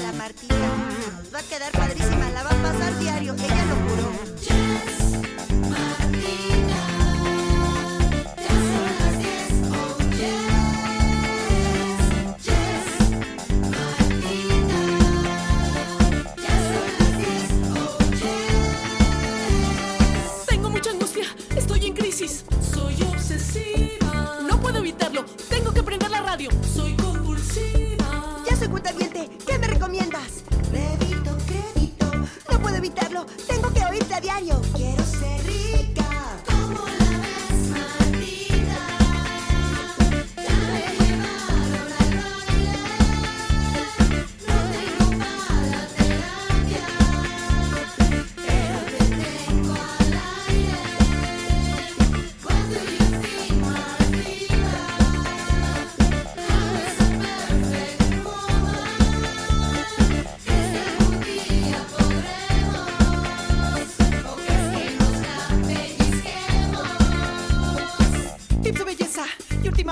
la Martita. Va a quedar padrísima, la va a pasar diario, ella lo juró. Tengo mucha angustia, estoy en crisis. Soy obsesiva. No puedo evitarlo, tengo que prender la radio. Soy a diario.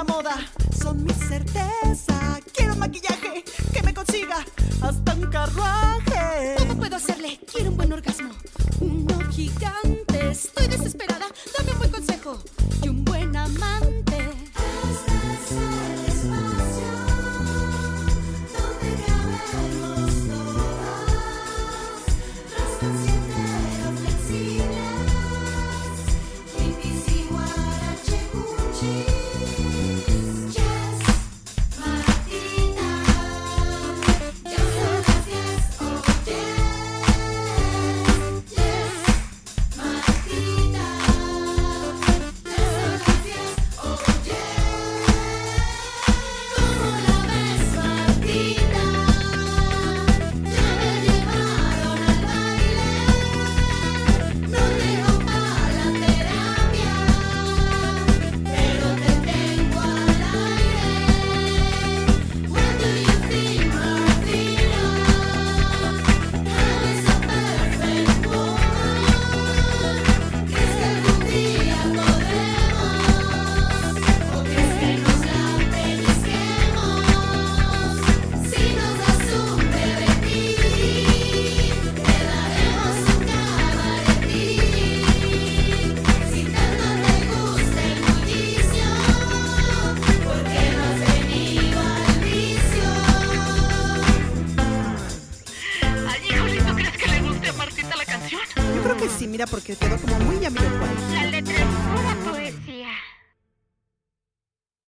Moda son mi certeza. Quiero un maquillaje que me consiga hasta un carruaje. ¿Cómo puedo hacerle? Quiero un buen orgasmo. Uno gigante. Creo que sí, mira, porque quedó como muy Yamiroquai. La letra